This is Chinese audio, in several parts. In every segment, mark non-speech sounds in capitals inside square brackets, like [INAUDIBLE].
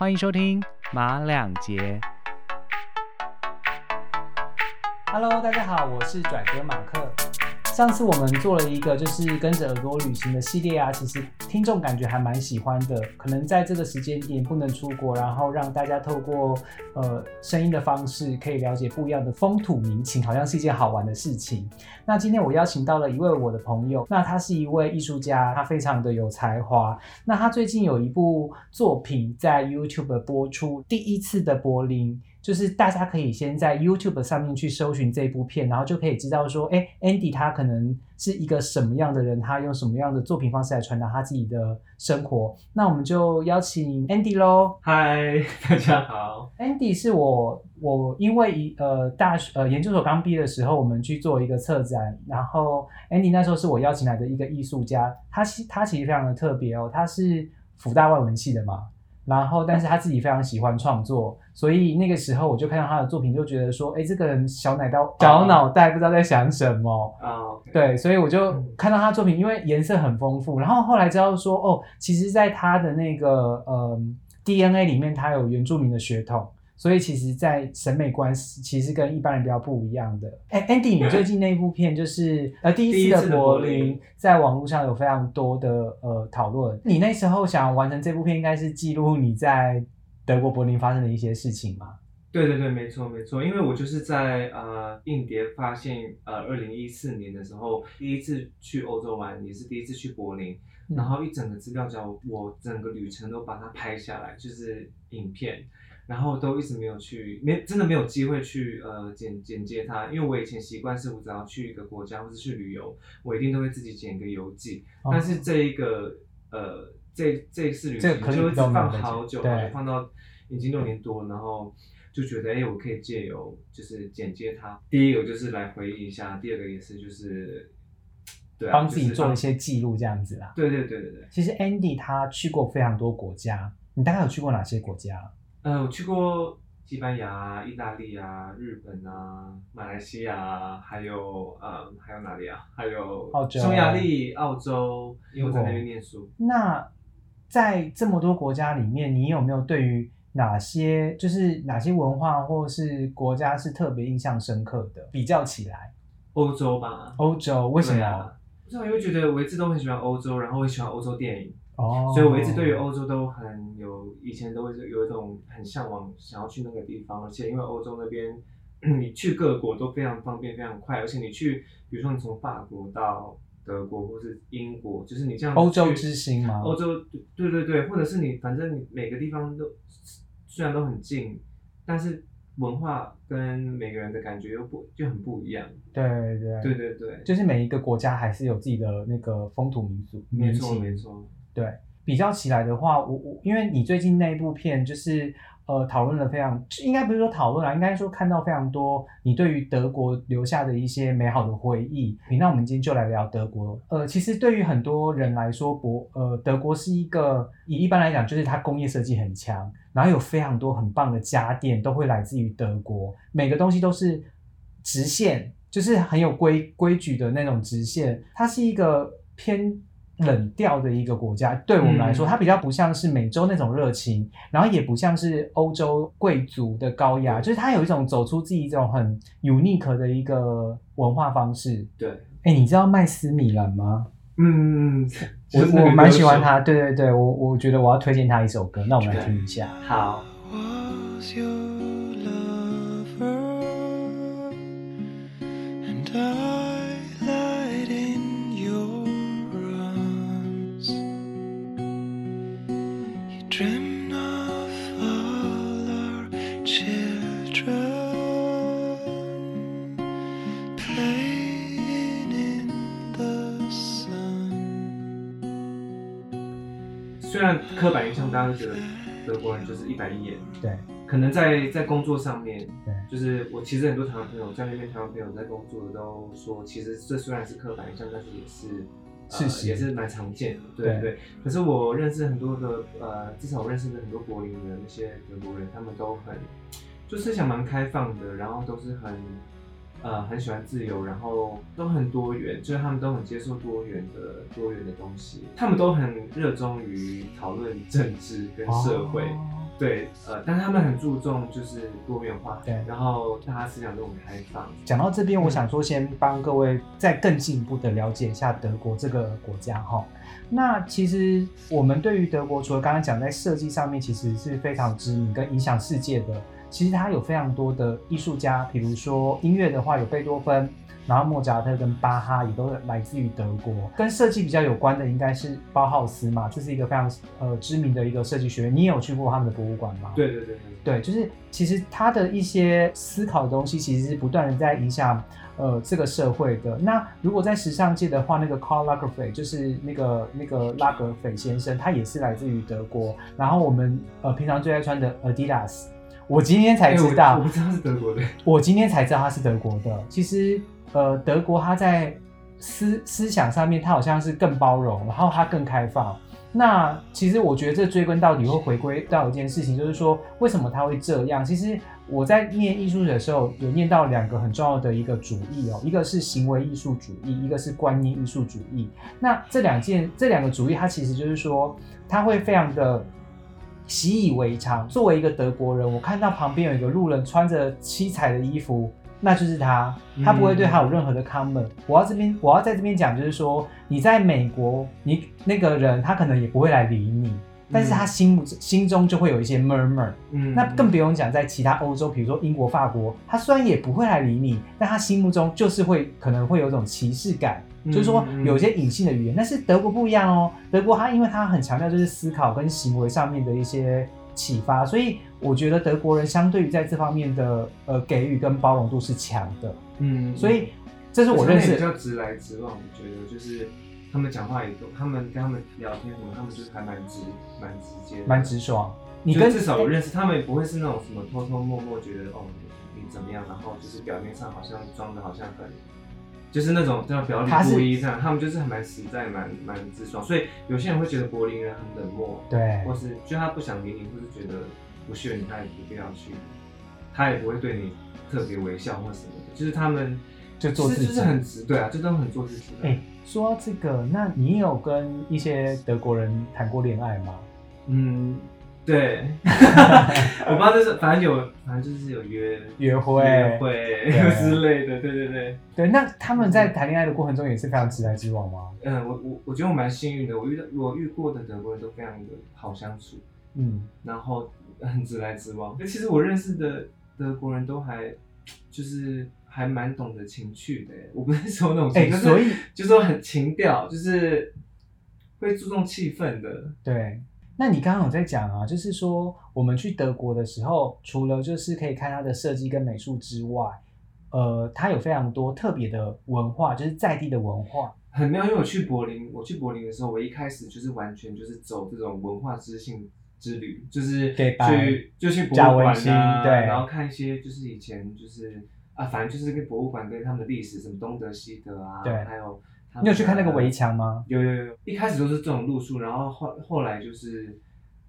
欢迎收听马两节。Hello，大家好，我是拽哥马克。上次我们做了一个就是跟着耳朵旅行的系列啊，其实听众感觉还蛮喜欢的。可能在这个时间点不能出国，然后让大家透过呃声音的方式，可以了解不一样的风土民情，好像是一件好玩的事情。那今天我邀请到了一位我的朋友，那他是一位艺术家，他非常的有才华。那他最近有一部作品在 YouTube 播出，第一次的柏林。就是大家可以先在 YouTube 上面去搜寻这部片，然后就可以知道说，哎，Andy 他可能是一个什么样的人，他用什么样的作品方式来传达他自己的生活。那我们就邀请 Andy 喽。嗨，[LAUGHS] 大家好。Andy 是我，我因为一呃大学呃研究所刚毕业的时候，我们去做一个策展，然后 Andy 那时候是我邀请来的一个艺术家，他其他其实非常的特别哦，他是福大外文系的嘛。然后，但是他自己非常喜欢创作，所以那个时候我就看到他的作品，就觉得说，哎，这个人小 [LAUGHS] 脑袋小脑袋不知道在想什么啊。对，所以我就看到他作品，因为颜色很丰富。然后后来知道说，哦，其实在他的那个呃 DNA 里面，他有原住民的血统。所以其实，在审美观其实跟一般人比较不一样的。哎，Andy，你最近那部片就是呃第一次的柏林，在网络上有非常多的呃讨论。你那时候想完成这部片，应该是记录你在德国柏林发生的一些事情吗？对对对，没错没错。因为我就是在呃印碟发现呃二零一四年的时候，第一次去欧洲玩，也是第一次去柏林，然后一整个资料夹，我整个旅程都把它拍下来，就是影片。然后都一直没有去，没真的没有机会去呃剪剪接它，因为我以前习惯是我只要去一个国家或者去旅游，我一定都会自己剪一个游记。但是这一个呃这这一次旅行就一直放好久，放到已经六年多，然后就觉得哎我可以借由就是剪接它，第一个就是来回忆一下，第二个也是就是对帮自己做一些记录这样子啦。对对对对对。其实 Andy 他去过非常多国家，你大概有去过哪些国家？呃，我去过西班牙、意大利啊、日本啊、马来西亚，还有呃，还有哪里啊？还有澳洲匈牙利、澳洲，因为我在那边念书。那在这么多国家里面，你有没有对于哪些就是哪些文化或是国家是特别印象深刻的？比较起来，欧洲吧。欧洲为什么？不知道，因为觉得我一直都很喜欢欧洲，然后我喜欢欧洲电影。哦，所以我一直对于欧洲都很有，以前都会有一种很向往，想要去那个地方。而且因为欧洲那边，你去各国都非常方便，非常快。而且你去，比如说你从法国到德国或是英国，就是你这样欧洲之星吗？欧洲，对对对，或者是你反正你每个地方都虽然都很近，但是文化跟每个人的感觉又不就很不一样。对对对对对，就是每一个国家还是有自己的那个风土民俗。没错没错。对，比较起来的话，我我因为你最近那一部片就是呃讨论了非常，应该不是说讨论啦，应该说看到非常多你对于德国留下的一些美好的回忆。那我们今天就来聊德国。呃，其实对于很多人来说，博呃德国是一个以一般来讲就是它工业设计很强，然后有非常多很棒的家电都会来自于德国，每个东西都是直线，就是很有规规矩的那种直线。它是一个偏。冷调的一个国家，对我们来说，它比较不像是美洲那种热情，然后也不像是欧洲贵族的高雅，就是它有一种走出自己一种很 unique 的一个文化方式。对，哎，你知道麦斯米兰吗？嗯，我我蛮喜欢他，对对对，我我觉得我要推荐他一首歌，那我们来听一下。好。虽然刻板印象，大家都觉得德国人就是一板一眼，对，可能在在工作上面，对，就是我其实很多台湾朋友在那边，台湾朋友在工作的都说，其实这虽然是刻板印象，但是也是事实，也是蛮常见的，对对。可是我认识很多的，呃，至少我认识的很多柏林的那些德国人，他们都很就思想蛮开放的，然后都是很。呃，很喜欢自由，然后都很多元，就是他们都很接受多元的多元的东西，他们都很热衷于讨论政治跟社会，对，呃，但他们很注重就是多元化，对然后大家思想都很开放。讲到这边，嗯我想说，先帮各位再更进一步的了解一下德国这个国家哈。那其实我们对于德国，除了刚刚讲在设计上面，其实是非常知名跟影响世界的。其实它有非常多的艺术家，比如说音乐的话，有贝多芬，然后莫扎特跟巴哈也都来自于德国。跟设计比较有关的，应该是包浩斯嘛，这是一个非常呃知名的一个设计学院。你也有去过他们的博物馆吗？对对对对，对，就是其实他的一些思考的东西，其实是不断的在影响呃这个社会的。那如果在时尚界的话，那个 Karl Lagerfeld 就是那个那个拉格斐先生，他也是来自于德国。然后我们呃平常最爱穿的 Adidas，我今天才知道，我不知道是德国的。我今天才知道他是德国的。其实，呃，德国他在思思想上面，他好像是更包容，然后他更开放。那其实我觉得这追根到底会回归到一件事情，就是说为什么他会这样？其实我在念艺术史的时候，有念到两个很重要的一个主义哦，一个是行为艺术主义，一个是观念艺术主义。那这两件这两个主义，它其实就是说，它会非常的习以为常。作为一个德国人，我看到旁边有一个路人穿着七彩的衣服，那就是他，他不会对他有任何的 comment。我要这边，我要在这边讲，就是说你在美国，你那个人他可能也不会来理你，但是他心目心中就会有一些 murmur。嗯，那更不用讲在其他欧洲，比如说英国、法国，他虽然也不会来理你，但他心目中就是会可能会有一种歧视感。嗯就是说有一些隐性的语言，但是德国不一样哦。德国它因为它很强调就是思考跟行为上面的一些启发，所以我觉得德国人相对于在这方面的呃给予跟包容度是强的。嗯，所以这是我认识比较直来直往，我觉得就是他们讲话也都，他们跟他们聊天什么，他们就是还蛮直蛮直接的，蛮直爽。你跟至少我认识他们，也不会是那种什么偷偷摸摸觉得哦你怎么样，然后就是表面上好像装的好像很。就是那种叫表里他是不一这样，他们就是还蛮实在、蛮蛮直爽，所以有些人会觉得柏林人很冷漠，对或是就他不想理你，或是觉得不屑你，他也不必要去，他也不会对你特别微笑或什么的，就是他们就做自己就是很直，对啊，就都很做自己的。哎、说到这个，那你有跟一些德国人谈过恋爱吗？嗯，对，[LAUGHS] 我不知道就是反正有，反正就是有约约会约会之类的，对对对。对，那他们在谈恋爱的过程中也是非常直来直往吗？嗯，我我我觉得我蛮幸运的，我遇到我遇过的德国人都非常的好相处，嗯，然后很直来直往。其实我认识的德国人都还就是还蛮懂得情趣的，我不是说那种情，就是哎所以就是说很情调，就是会注重气氛的。对，那你刚刚有在讲啊，就是说我们去德国的时候，除了就是可以看它的设计跟美术之外，呃，它有非常多特别的文化，就是在地的文化。很妙，因为我去柏林，我去柏林的时候，我一开始就是完全就是走这种文化知性之旅，就是给白去就去博物馆馨啊，对然后看一些就是以前就是啊，反正就是跟博物馆跟他们的历史，什么东德西德啊，对还有你有去看那个围墙吗？有有有，一开始都是这种路数，然后后后来就是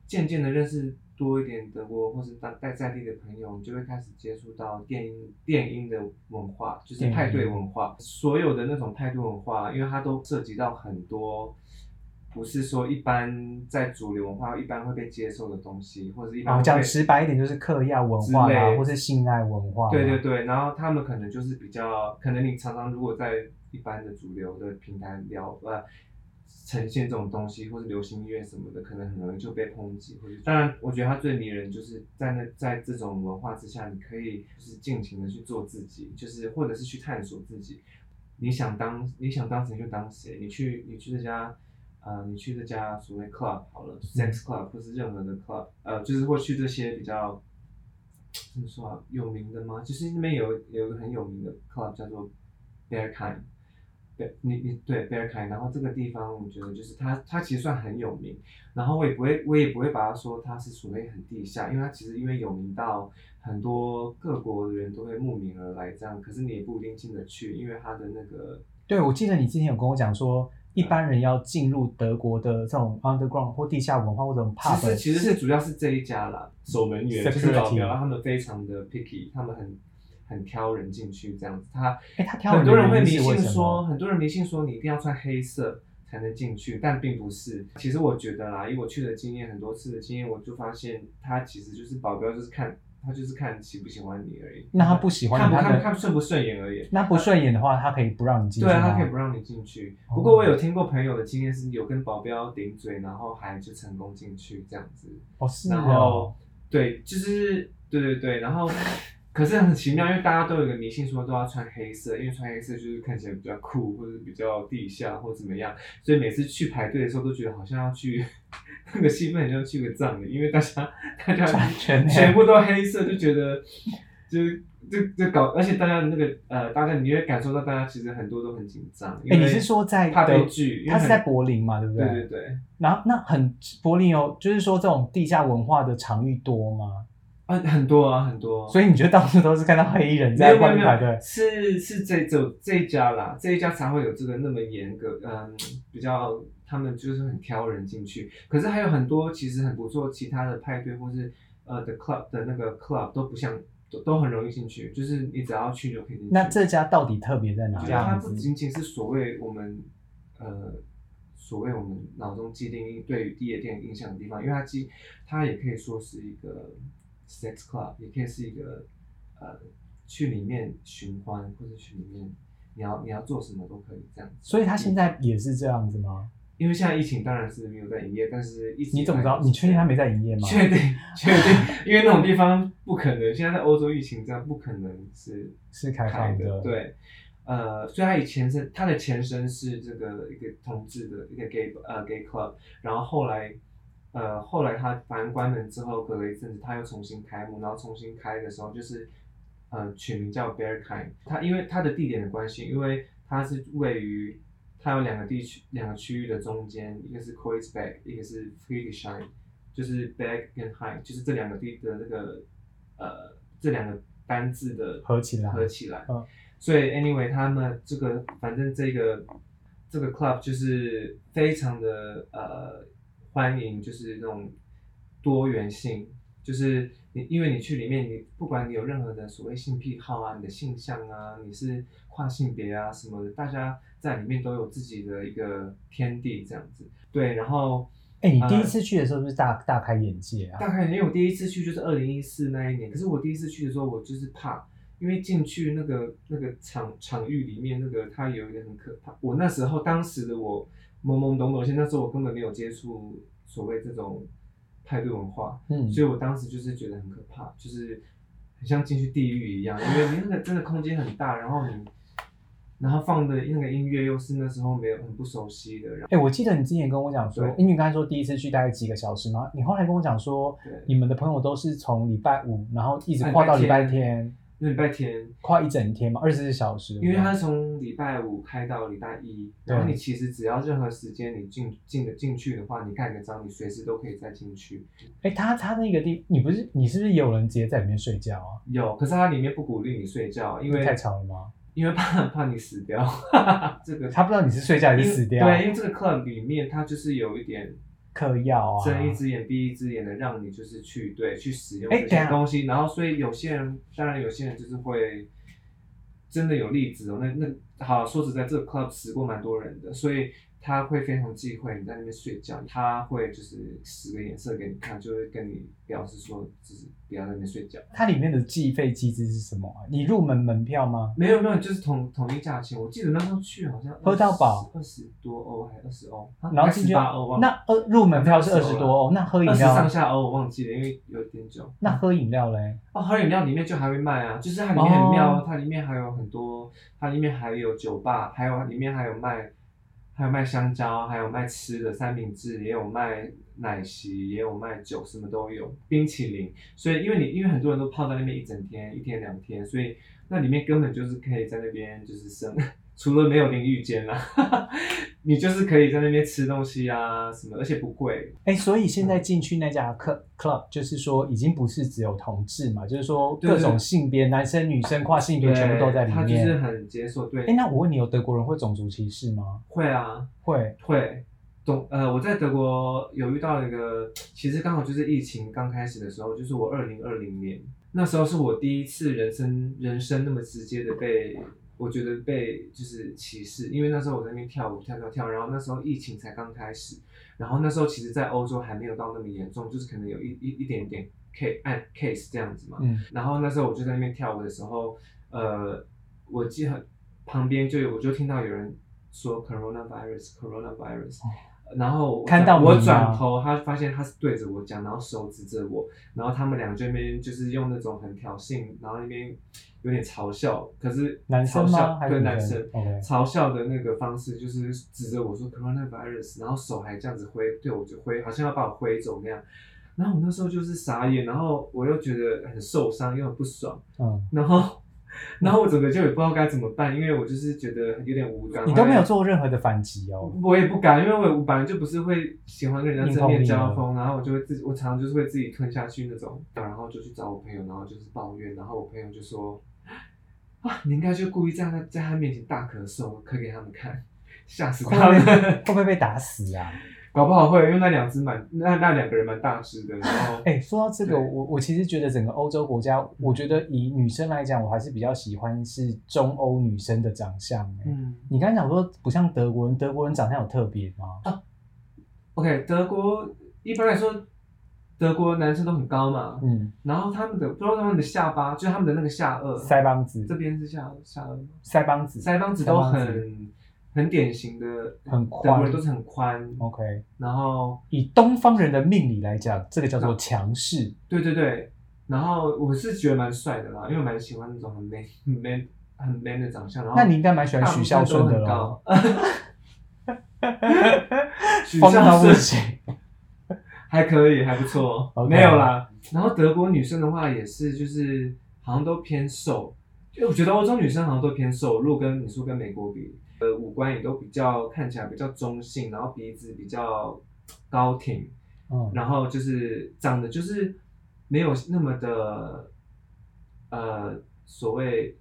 渐渐的认识多一点德国或是当在在地的朋友，你就会开始接触到电音电音的文化，就是派对文化，所有的那种派对文化，因为它都涉及到很多。不是说一般在主流文化一般会被接受的东西，或者是一般讲直白一点，就是嗑药文化啦，或是性爱文化。对对。对，然后他们可能就是比较，可能你常常如果在一般的主流的平台聊呃呈现这种东西，或是流行音乐什么的，可能很容易就被抨击，或者当然，我觉得它最迷人就是在那在这种文化之下，你可以就是尽情的去做自己，就是或者是去探索自己。你想当你想当谁就当谁，你去你去这家呃你去这家所谓 club 好了，sex club 或是任何的 club，呃就是或去这些比较怎么说啊有名的吗？就是那边有有一个很有名的 club 叫做 Bearkind。对，你你对 Bearkind，然后这个地方我觉得就是它它其实算很有名，然后我也不会我也不会把它说它是属于很地下，因为它其实因为有名到很多各国的人都会慕名而来这样，可是你也不一定进得去，因为它的那个。对，我记得你之前有跟我讲说，一般人要进入德国的这种 underground 或地下文化或者这种其 pub，实其实是主要是这一家啦，守门员就是保镖，他们非常的 picky，他们很很挑人进去这样子，他哎，他挑很多人会迷信说，很多人迷信说你一定要穿黑色才能进去，但并不是。其实我觉得啦，以我去的经验，很多次的经验，我就发现他其实就是保镖，就是看他就是看喜不喜欢你而已。那他不喜欢看不看看顺不顺眼而已。那不顺眼的话，他可以不让你进去对啊，他可以不让你进去。哦不过我有听过朋友的经验是有跟保镖顶嘴，然后还就成功进去这样子。哦，是然哦后，对，就是对对对，然后可是很奇妙，因为大家都有一个迷信说都要穿黑色，因为穿黑色就是看起来比较酷，或者比较地下或怎么样，所以每次去排队的时候都觉得好像要去 [LAUGHS] 那个气氛，很像去个葬礼，因为大家大家全全部都黑色，就觉得就是。就就搞，而且大家那个呃，大家你会感受到大家其实很多都很紧张。因哎，为你是说在怕被德拒？他是在柏林嘛，对不对对对，然后那很柏林有，就是说这种地下文化的场域多吗？啊很多啊很多。所以你觉得到处都是看到黑衣人在外面排队？，是是这这这一家啦，这一家才会有这个那么严格，嗯，比较他们就是很挑人进去。可是还有很多其实很不错，其他的派对或是呃的 club 的那个 club 都不像都都很容易进去，就是你只要去就可以进去。那这家到底特别在哪我觉得它？不仅仅是所谓我们呃所谓我们脑中既定对于夜店印象的地方，因为它既它也可以说是一个 sex club，也可以是一个呃去里面寻欢或者去里面你要你要做什么都可以这样子。所以他现在也是这样子吗？因为现在疫情当然是没有在营业，但是一直你怎么知道？你确定他没在营业吗？确定确定，因为那种地方不可能，现在在欧洲疫情这样不可能是是开开放的对，呃，所以它以前是它的前身是这个一个同志的一个 gay 呃 gay club，然后后来呃后来他反正关门之后，隔了一阵子他又重新开幕，然后重新开的时候就是呃取名叫 Bear Kind，它因为它的地点的关系，因为它是位于它有两个地区两个区域的中间，一个是 Kreuzberg，一个是 Friedrichshain，就是 Berg 跟 High，就是这两个地的那个呃这两个单字的合起来合起来。嗯所以 anyway，他们这个反正这个这个 club 就是非常的呃欢迎，就是那种多元性，就是你因为你去里面，你不管你有任何的所谓性癖好啊，你的性向啊，你是跨性别啊什么的，大家在里面都有自己的一个天地这样子。对，然后哎、你呃第一次去的时候是不是大大开眼界啊？大概因为我第一次去就是二零一四那一年，可是我第一次去的时候，我就是怕，因为进去那个那个场场域里面，那个它有一个很可怕。我那时候当时的我懵懵懂懂，而且那时候我根本没有接触所谓这种派对文化，嗯，所以我当时就是觉得很可怕，就是很像进去地狱一样，因为你那个真的空间很大，然后你。然后放的那个音乐又是那时候没有很不熟悉的，哎、我记得你之前跟我讲说对，因为你刚才说第一次去大概几个小时嘛，你后来跟我讲说，对你们的朋友都是从礼拜五，然后一直哎跨到礼拜天礼拜天跨一整天嘛，二十四小时。因为它从礼拜五开到礼拜一，对然后你其实只要任何时间你进进的进去的话，你盖个章，你随时都可以再进去。哎、他他那个地，你不是你是不是也有人直接在里面睡觉啊？有，可是它里面不鼓励你睡觉，因为太吵了吗？因为怕怕你死掉。[LAUGHS] 这个他不知道你是睡觉还是死掉，对，因为这个 club 里面它就是有一点嗑药啊，睁一只眼闭一只眼的，让你就是去对去使用这些东西，然后所以有些人，当然有些人就是会真的有例子哦。那那好说实在，这个 club 死过蛮多人的，所以他会非常忌讳你在那边睡觉，他会就是使个眼色给你看，就会跟你表示说，就是不要在那边睡觉。它里面的计费机制是什么啊？你入门门票吗？没有没有，就是统统一价钱。我记得那时候去好像喝到饱二十多欧还二十欧，然后进去八欧忘了那二入门票是二十多欧，那喝饮二十上，下欧我忘记了，因为有点久。那喝饮料嘞？哦，喝饮料里面就还会卖啊，就是它里面很妙，哦它里面还有很多，它里面还有酒吧，还有里面还有卖，还有卖香蕉，还有卖吃的三明治，也有卖奶昔，也有卖酒，什么都有，冰淇淋。所以因为你因为很多人都泡在那边一整天，一天两天，所以那里面根本就是可以在那边就是生，除了没有淋浴间啦，[LAUGHS] 你就是可以在那边吃东西啊什么，而且不贵。哎、所以现在进去那家 club club，就是说已经不是只有同志嘛，就是说各种性别，男生女生跨性别全部都在里面他就是。很解锁，对。哎、那我问你，有德国人会种族歧视吗？会啊，会。会，懂呃，我在德国有遇到一个，其实刚好就是疫情刚开始的时候，就是我二零二零年那时候是我第一次人生人生那么直接的被我觉得被就是歧视，因为那时候我在那边跳舞跳跳跳，然后那时候疫情才刚开始，然后那时候其实，在欧洲还没有到那么严重，就是可能有一一一点点 case 按 case 这样子嘛。嗯然后那时候我就在那边跳舞的时候，呃，我记得旁边就有我就听到有人说 coronavirus coronavirus，、然后我看到我转头，他发现他是对着我讲，然后手指着我，然后他们俩这边就是用那种很挑衅，然后那边有点嘲笑，可是男生对男生。嘲笑的那个方式就是指着我说 coronavirus，然后手还这样子挥，对我就挥，好像要把我挥走那样。然后我那时候就是傻眼，然后我又觉得很受伤，又很不爽，嗯，然后，然后我整个就也不知道该怎么办，因为我就是觉得有点无感。你都没有做任何的反击哦。我也不敢，因为我我本来就不是会喜欢跟人家正面交锋，然后我就会自己，我常常就是会自己吞下去那种，然后就去找我朋友，然后就是抱怨，然后我朋友就说，啊，你应该就故意在他在在他面前大咳嗽，咳给他们看，吓死会他们。不会会不会被打死啊？搞不好会，因为那两只蛮那那两个人蛮大只的，然后哎、说到这个，我我其实觉得整个欧洲国家，我觉得以女生来讲，我还是比较喜欢是中欧女生的长相、欸。嗯。你刚才讲说不像德国人，德国人长相有特别吗？，OK，德国一般来说，德国男生都很高嘛，嗯，然后他们的不知道他们的下巴，就是他们的那个下颚，腮帮子。这，边是下下颚吗？腮帮子。腮帮子都很很典型的，很德国宽人都是很宽，OK。然后以东方人的命理来讲，这个叫做强势。对对对，然后我是觉得蛮帅的啦，因为我蛮喜欢那种很 man 很 man 很 man 的长相，然后那你应该蛮喜欢许孝顺的大喽部，分都很高。[LAUGHS] 许 [LAUGHS] 疯到孝顺不行。还可以，还不错 [LAUGHS] OK 没有啦。然后德国女生的话也是，就是好像都偏瘦，就我觉得欧洲女生好像都偏瘦，如果跟你说跟美国比，呃，五官也都比较看起来比较中性，然后鼻子比较高挺，嗯，然后就是长得就是没有那么的，呃，所谓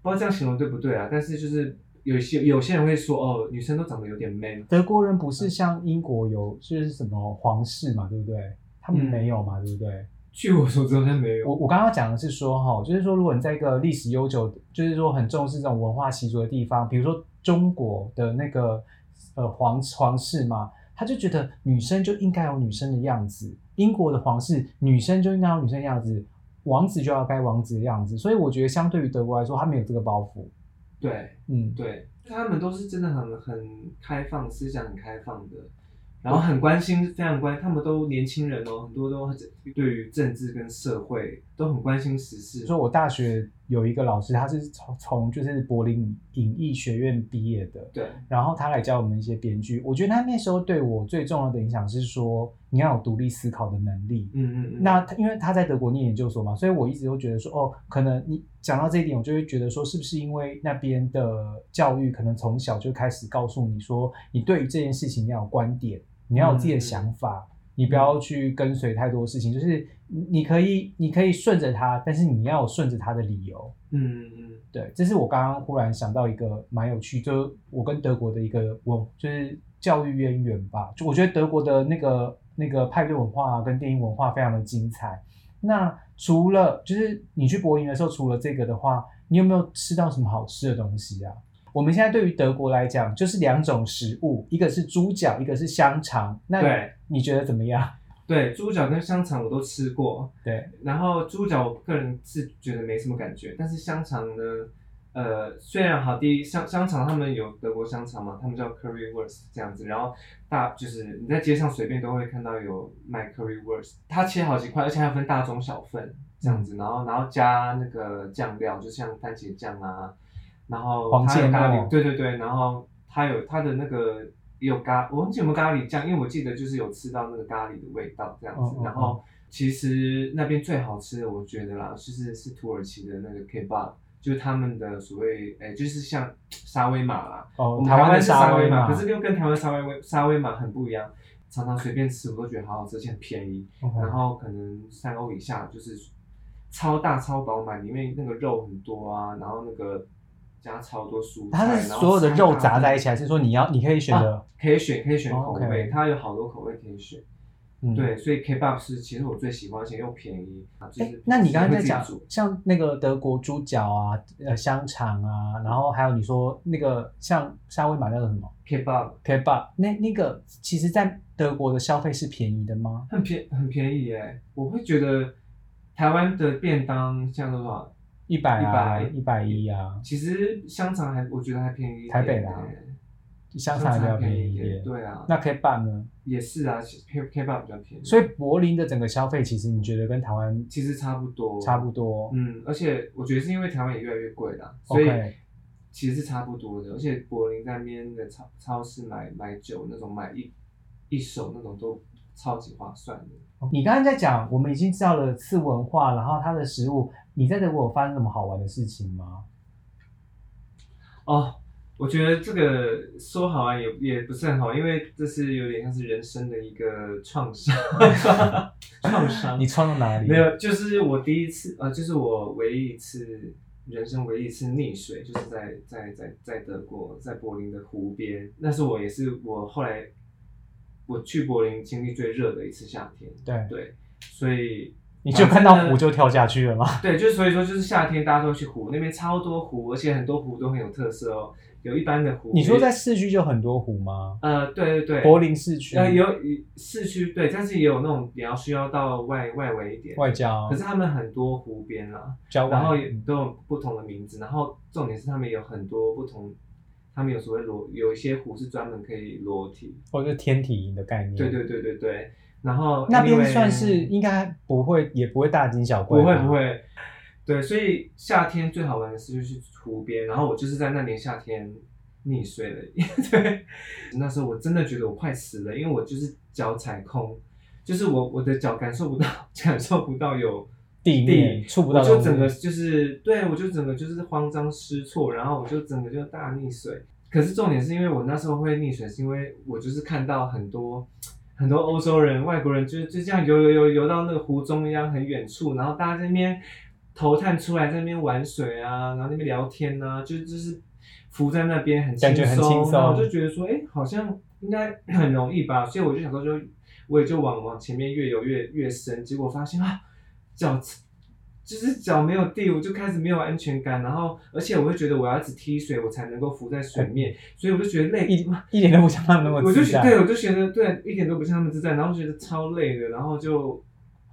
不知道这样形容对不对啊？但是就是有些有些人会说，哦，女生都长得有点 man，德国人不是像英国有就是什么皇室嘛，对不对？他们嗯没有嘛，对不对？据我所知好像没有。我我刚刚讲的是说哈，就是说如果你在一个历史悠久，就是说很重视这种文化习俗的地方，比如说中国的那个呃皇皇室嘛，他就觉得女生就应该有女生的样子；英国的皇室女生就应该有女生的样子，王子就要该王子的样子。所以我觉得相对于德国来说，他没有这个包袱。对，嗯，对，他们都是真的很很开放，思想很开放的，然后很关心，非常关，他们都年轻人哦，很多都很对于政治跟社会都很关心时事。说我大学有一个老师，他是从从就是柏林影艺学院毕业的，对，然后他来教我们一些编剧。我觉得他那时候对我最重要的影响是说，你要有独立思考的能力。嗯嗯嗯，那他因为他在德国念研究所嘛，所以我一直都觉得说，哦，可能你讲到这一点，我就会觉得说，是不是因为那边的教育可能从小就开始告诉你说，你对于这件事情要有观点，你要有自己的想法，你不要去跟随太多事情，就是你你可以你可以顺着他，但是你要有顺着他的理由。嗯嗯嗯，对，这是我刚刚忽然想到一个蛮有趣，就是我跟德国的一个文，就是教育渊源吧。就我觉得德国的那个那个派对文化、啊、跟电影文化非常的精彩。那除了就是你去柏林的时候，除了这个的话，你有没有吃到什么好吃的东西啊？我们现在对于德国来讲，就是两种食物，一个是猪脚，一个是香肠。那对你觉得怎么样？对，猪脚跟香肠我都吃过，对，然后猪脚我个人是觉得没什么感觉，但是香肠呢，呃，虽然好，第一香香肠他们有德国香肠嘛，他们叫 currywurst 这样子，然后大就是你在街上随便都会看到有卖 currywurst，它切好几块，而且还分大中小份这样子，然后然后加那个酱料，就像番茄酱啊，然后黄芥它有咖喱，对对对，然后它有它的那个也有咖，我忘记有没有咖喱酱，因为我记得就是有吃到那个咖喱的味道这样子，然后其实那边最好吃的，我觉得啦，就是是土耳其的那个 kebab，就是他们的所谓，哎、就是像沙威玛啦，哦我，们台湾的是沙威玛，可是又跟台湾沙威沙威玛很不一样，常常随便吃我都觉得好好吃，而且很便宜然后可能三欧以下就是超大超饱满，里面那个肉很多啊，然后那个加超多蔬菜，它是所有的肉杂在一起。还是说你要你可以选择？可以选，可以选哦口味，它有好多口味可以选。嗯，。对，所以 K-pop 是其实我最喜欢，而且又便宜啊。就哎是，那你刚刚在讲像那个德国猪脚啊、呃香肠啊，然后还有你说那个像沙威玛那个什么 K-pop kebab，那那个其实在德国的消费是便宜的吗？很便很便宜耶，我会觉得台湾的便当像多少？一百啊，一100百一啊，其实香肠还我觉得还便宜一点台北的啊香肠还比较便宜一一点。对啊，那 kebab 呢？也是啊，K K-pop 比较便宜，所以柏林的整个消费，其实你觉得跟台湾其实差不多，差不多？嗯，而且我觉得是因为台湾也越来越贵了，所以其实是差不多的。而且柏林那边的超超市买买酒那种买一一手那种都超级划算的。你刚才在讲，我们已经知道了次文化，然后它的食物，你在德国有发生什么好玩的事情吗？哦，我觉得这个说好玩也也不是很好，因为这是有点像是人生的一个创伤，[LAUGHS] 创伤。你创到哪里？没有，就是我第一次，呃，就是我唯一一次人生唯一一次溺水，就是在在在在德国，在柏林的湖边。那是我也是我后来我去柏林经历最热的一次夏天。对，对，所以你就看到湖就跳下去了吗？对，就是所以说就是夏天大家都会去湖那边超多湖，而且很多湖都很有特色哦。有一般的湖，你说在市区就很多湖吗？呃，对对对，柏林市区呃有市区对，但是也有那种你要需要到外外围一点。外郊，可是他们很多湖边啦，郊外，然后也都有不同的名字，然后重点是他们有很多不同，他们有所谓裸，有一些湖是专门可以裸体，或者是天体营的概念。对对对对对，然后那边算是应该不会，也不会大惊小怪。不会不。会，对，所以夏天最好玩的事就是湖边，然后我就是在那年夏天溺水了，[LAUGHS] 对，那时候我真的觉得我快死了，因为我就是脚踩空，就是我我的脚感受不到 [LAUGHS] 感受不到有地面触不到我，就整个就是对我就整个就是慌张失措，然后我就整个就大溺水。可是重点是因为我那时候会溺水，是因为我就是看到很多很多欧洲人、外国人就就这样游游游游到那个湖中央很远处，然后大家在那边头探出来在那边玩水啊，然后那边聊天啊，就就是浮在那边很轻感觉很轻松。然后我就觉得说，哎，好像应该很容易吧，所以我就想说就我也就往往前面越游越越深，结果发现啊脚就是脚没有地，我就开始没有安全感，然后而且我会觉得我要一直踢水，我才能够浮在水面，所以我就觉得累，一一点都不像他们那么我就自在。对，我就觉得对，一点都不像他们自在，然后觉得超累的，然后就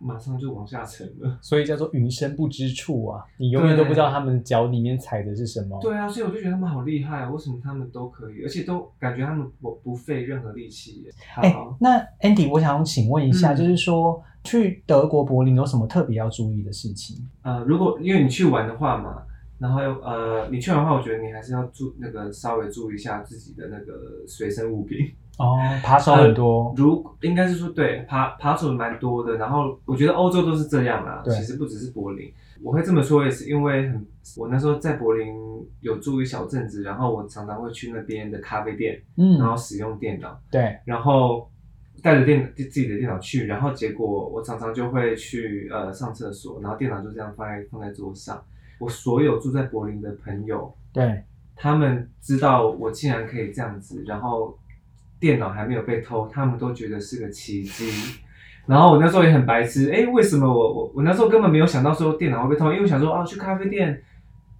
马上就往下沉了。[LAUGHS] 所以叫做云深不知处啊，你永远都不知道他们脚里面踩的是什么。对啊，所以我就觉得他们好厉害，啊为什么他们都可以，而且都感觉他们不不费任何力气耶。哎、好，那 Andy，我想请问一下，嗯就是说去德国柏林有什么特别要注意的事情？呃，如果因为你去玩的话嘛，然后又呃，你去玩的话，我觉得你还是要注那个稍微注意一下自己的那个随身物品。哦，扒手很多，如应该是说对爬爬手蛮多的，然后我觉得欧洲都是这样啦，其实不只是柏林。我会这么说也是因为很，我那时候在柏林有住一小镇子，然后我常常会去那边的咖啡店，嗯。然，后使用电脑，对，然后带着电自己的电脑去，然后结果我常常就会去呃上厕所，然后电脑就这样放在放在桌上。我所有住在柏林的朋友，对，他们知道我竟然可以这样子，然后电脑还没有被偷，他们都觉得是个奇迹。然后我那时候也很白痴，哎，为什么我我我那时候根本没有想到说电脑会被偷，因为我想说啊，去咖啡店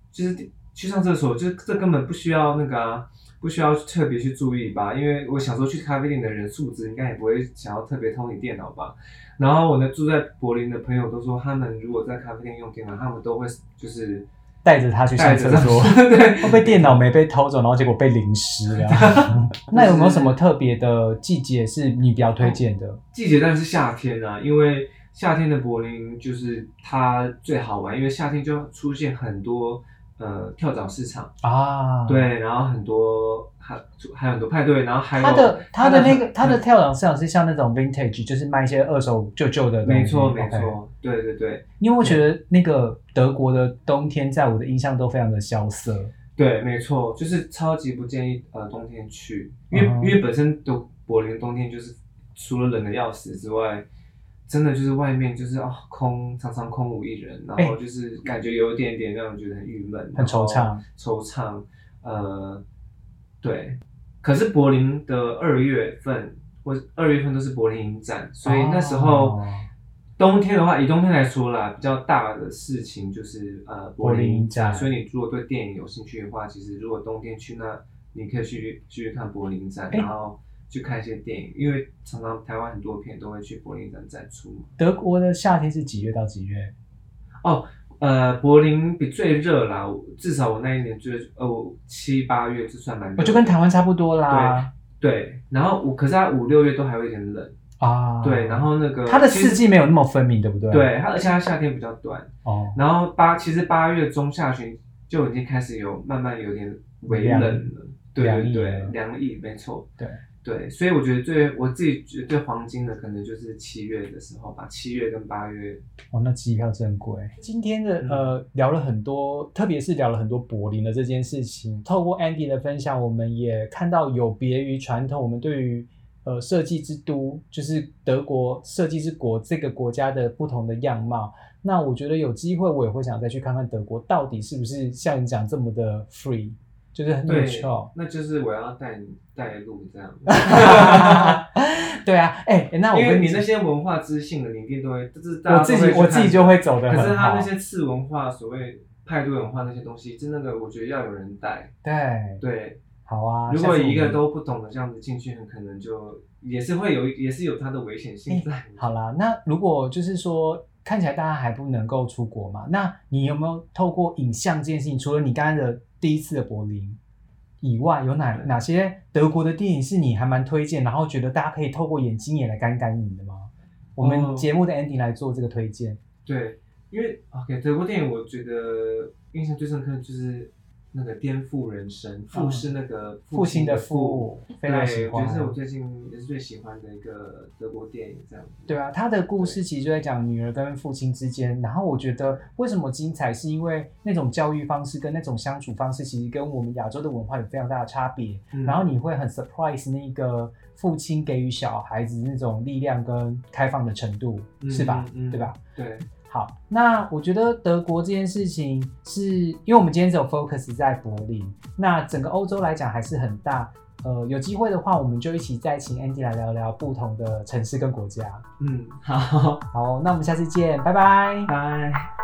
就是去上厕所，就是这根本不需要那个啊，不需要特别去注意吧，因为我想说去咖啡店的人素质应该也不会想要特别偷你电脑吧。然后我那住在柏林的朋友都说，他们如果在咖啡店用电脑，他们都会就是带着他去上厕所，[LAUGHS] 对，会不会电脑没被偷走，然后结果被淋湿了？[LAUGHS] 那有没有什么特别的季节是你比较推荐的？季节当然是夏天啊，因为夏天的柏林就是它最好玩，因为夏天就出现很多呃跳蚤市场，啊，，对，然后很多还还有很多派对，然后还有它的它的那个很它的跳蚤市场是像那种 vintage，就是卖一些二手旧旧的。没错没错，对对对因为我觉得那个德国的冬天，在我的印象都非常的萧瑟。对，没错，就是超级不建议呃冬天去，因为、嗯因为本身的柏林的冬天就是除了冷的要死之外。真的就是外面就是啊、空，常常空无一人，然后就是感觉有一点点让人觉得很郁闷，哎很惆怅。惆怅，呃，对。可是柏林的二月份我二月份都是柏林影展，所以那时候。哦。冬天的话，以冬天来说啦，比较大的事情就是呃柏林影展，所以你如果对电影有兴趣的话，其实如果冬天去那，你可以去去看柏林影展，然后去看一些电影，因为常常台湾很多片都会去柏林展展出。德国的夏天是几月到几月？哦，呃，柏林比最热啦，至少我那一年最呃我七八月就算蛮，我就跟台湾差不多啦。对对，然后我可是它五六月都还会有点冷，啊，对，然后那个它的四季没有那么分明，对不对？。对它，而且它夏天比较短。哦，然后八其实八月中下旬就已经开始有慢慢有点微冷了，对对对，凉意没错，对对，所以我觉得最我自己觉得最黄金的可能就是七月的时候吧，七月跟八月，哦，那机票真贵。今天的嗯呃聊了很多，特别是聊了很多柏林的这件事情。透过 Andy 的分享，我们也看到有别于传统，我们对于呃设计之都，就是德国设计之国这个国家的不同的样貌。那我觉得有机会，我也会想再去看看德国到底是不是像你讲这么的 free，就是很对那就是我要带你带路这样，[LAUGHS] 对啊，哎、那我因为跟你那些文化知性的，你一定都会，就是大家我自己我自己就会走的可是他那些次文化，所谓派对文化那些东西，真那个我觉得要有人带，对，对，好啊。如果一个都不懂的这样子进去，很可能就也是会有，也是有它的危险性在。好啦，那如果就是说看起来大家还不能够出国嘛，那你有没有透过影像这件事情，除了你刚才的第一次的柏林以外，有哪哪些德国的电影是你还蛮推荐，然后觉得大家可以透过眼睛也来干干瘾的吗？我们哦节目的 ending 来做这个推荐。对，因为 OK 德国电影，我觉得印象最深刻就是那个颠覆人生，父是那个父亲的父父，非常喜对，我觉欢得是我最近也是最喜欢的一个德国电影，这样子。对啊，他的故事其实就在讲女儿跟父亲之间，然后我觉得为什么精彩，是因为那种教育方式跟那种相处方式，其实跟我们亚洲的文化有非常大的差别。嗯然后你会很 surprise 那个父亲给予小孩子那种力量跟开放的程度，嗯是吧？嗯对吧？？对，好，那我觉得德国这件事情是因为我们今天只有 focus 在柏林，那整个欧洲来讲还是很大。呃，有机会的话，我们就一起再请 Andy 来聊聊不同的城市跟国家。嗯，好，好，那我们下次见，拜拜。拜。